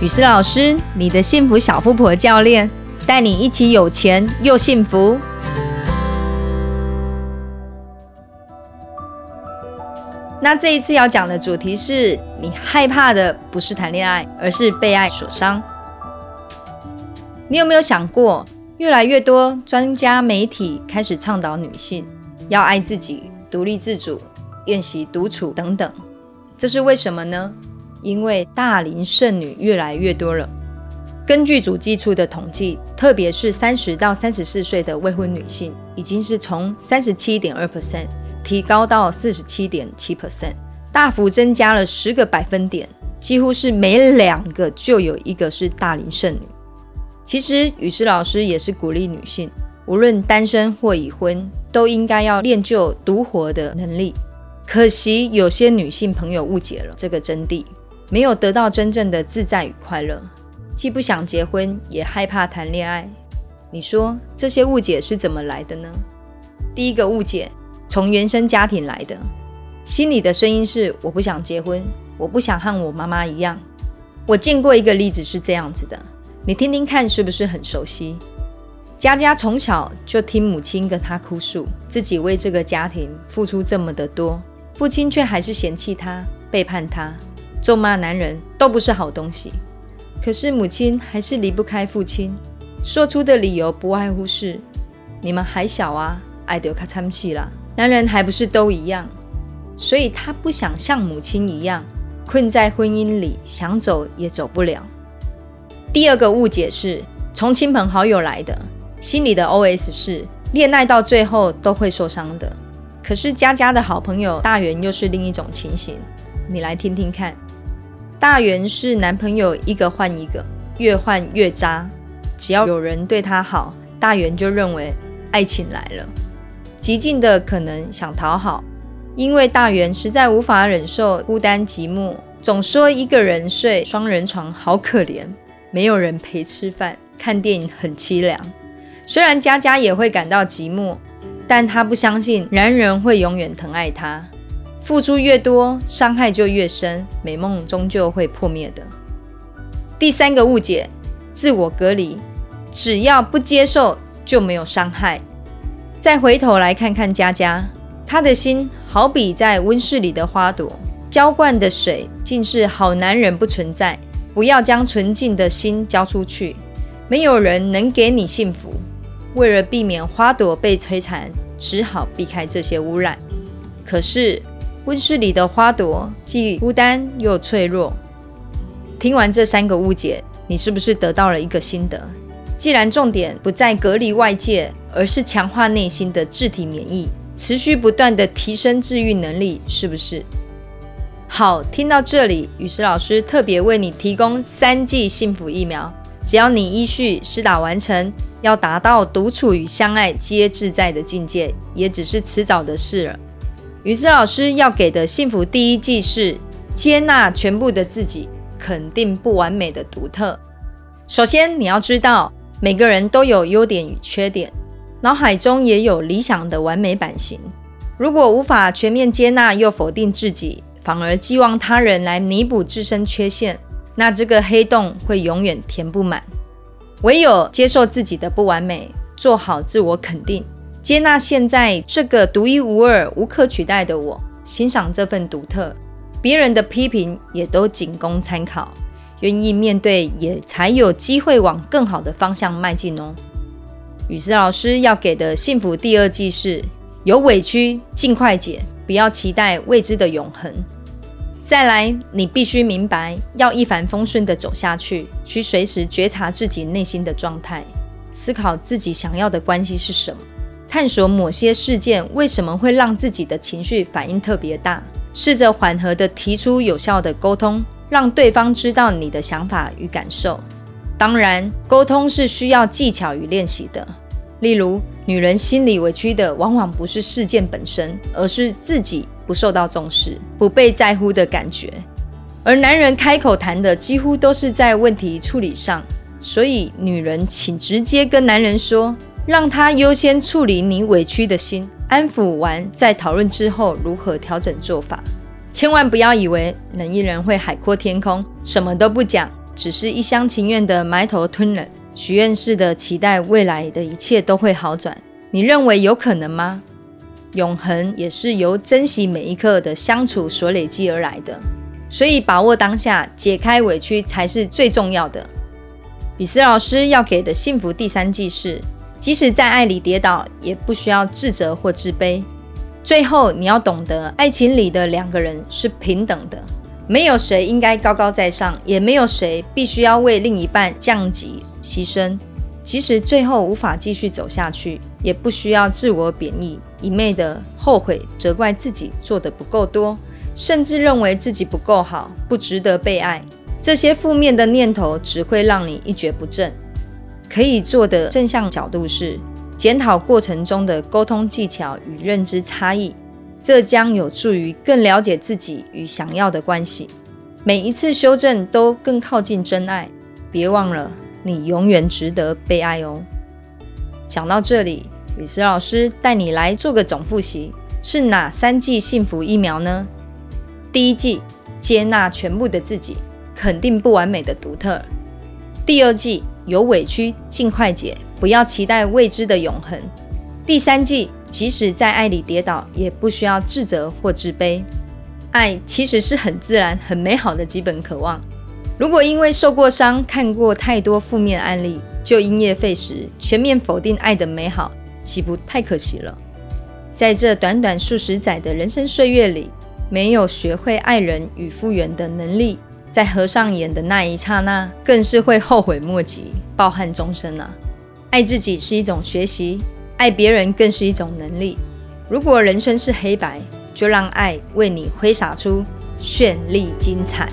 雨思老师，你的幸福小富婆教练，带你一起有钱又幸福。那这一次要讲的主题是你害怕的不是谈恋爱，而是被爱所伤。你有没有想过，越来越多专家媒体开始倡导女性要爱自己、独立自主、练习独处等等，这是为什么呢？因为大龄剩女越来越多了。根据主计处的统计，特别是三十到三十四岁的未婚女性，已经是从三十七点二 percent。提高到四十七点七 percent，大幅增加了十个百分点，几乎是每两个就有一个是大龄剩女。其实雨师老师也是鼓励女性，无论单身或已婚，都应该要练就独活的能力。可惜有些女性朋友误解了这个真谛，没有得到真正的自在与快乐，既不想结婚，也害怕谈恋爱。你说这些误解是怎么来的呢？第一个误解。从原生家庭来的，心里的声音是：我不想结婚，我不想和我妈妈一样。我见过一个例子是这样子的，你听听看是不是很熟悉？佳佳从小就听母亲跟她哭诉，自己为这个家庭付出这么的多，父亲却还是嫌弃她、背叛她、咒骂男人都不是好东西。可是母亲还是离不开父亲，说出的理由不外乎是：你们还小啊，爱得卡参戏啦。男人还不是都一样，所以他不想像母亲一样困在婚姻里，想走也走不了。第二个误解是从亲朋好友来的，心里的 OS 是恋爱到最后都会受伤的。可是佳佳的好朋友大元又是另一种情形，你来听听看。大元是男朋友一个换一个，越换越渣，只要有人对他好，大元就认为爱情来了。极尽的可能想讨好，因为大元实在无法忍受孤单寂寞，总说一个人睡双人床好可怜，没有人陪吃饭看电影很凄凉。虽然佳佳也会感到寂寞，但她不相信男人会永远疼爱她。付出越多，伤害就越深，美梦终究会破灭的。第三个误解，自我隔离，只要不接受就没有伤害。再回头来看看佳佳，她的心好比在温室里的花朵，浇灌的水竟是好男人不存在。不要将纯净的心交出去，没有人能给你幸福。为了避免花朵被摧残，只好避开这些污染。可是温室里的花朵既孤单又脆弱。听完这三个误解，你是不是得到了一个心得？既然重点不在隔离外界。而是强化内心的自体免疫，持续不断的提升治愈能力，是不是？好，听到这里，雨石老师特别为你提供三剂幸福疫苗，只要你依序施打完成，要达到独处与相爱皆自在的境界，也只是迟早的事了。雨石老师要给的幸福第一剂是接纳全部的自己，肯定不完美的独特。首先，你要知道每个人都有优点与缺点。脑海中也有理想的完美版型，如果无法全面接纳又否定自己，反而寄望他人来弥补自身缺陷，那这个黑洞会永远填不满。唯有接受自己的不完美，做好自我肯定，接纳现在这个独一无二、无可取代的我，欣赏这份独特，别人的批评也都仅供参考，愿意面对，也才有机会往更好的方向迈进哦。雨思老师要给的幸福第二季是：有委屈尽快解，不要期待未知的永恒。再来，你必须明白，要一帆风顺的走下去，需随时觉察自己内心的状态，思考自己想要的关系是什么，探索某些事件为什么会让自己的情绪反应特别大，试着缓和的提出有效的沟通，让对方知道你的想法与感受。当然，沟通是需要技巧与练习的。例如，女人心里委屈的往往不是事件本身，而是自己不受到重视、不被在乎的感觉；而男人开口谈的几乎都是在问题处理上。所以，女人请直接跟男人说，让他优先处理你委屈的心，安抚完再讨论之后如何调整做法。千万不要以为冷一人会海阔天空，什么都不讲。只是一厢情愿的埋头吞忍，许愿式的期待未来的一切都会好转，你认为有可能吗？永恒也是由珍惜每一刻的相处所累积而来的，所以把握当下，解开委屈才是最重要的。比斯老师要给的幸福第三季是：即使在爱里跌倒，也不需要自责或自卑。最后，你要懂得，爱情里的两个人是平等的，没有谁应该高高在上，也没有谁必须要为另一半降级牺牲。即使最后无法继续走下去，也不需要自我贬义，一昧的后悔、责怪自己做的不够多，甚至认为自己不够好、不值得被爱。这些负面的念头只会让你一蹶不振。可以做的正向角度是检讨过程中的沟通技巧与认知差异，这将有助于更了解自己与想要的关系。每一次修正都更靠近真爱。别忘了。你永远值得被爱哦。讲到这里，雨思老师带你来做个总复习：是哪三剂幸福疫苗呢？第一剂，接纳全部的自己，肯定不完美的独特；第二剂，有委屈尽快解，不要期待未知的永恒；第三季，即使在爱里跌倒，也不需要自责或自卑。爱其实是很自然、很美好的基本渴望。如果因为受过伤、看过太多负面案例，就因噎废食，全面否定爱的美好，岂不太可惜了？在这短短数十载的人生岁月里，没有学会爱人与复原的能力，在合上眼的那一刹那，更是会后悔莫及，抱憾终生啊！爱自己是一种学习，爱别人更是一种能力。如果人生是黑白，就让爱为你挥洒出绚丽精彩。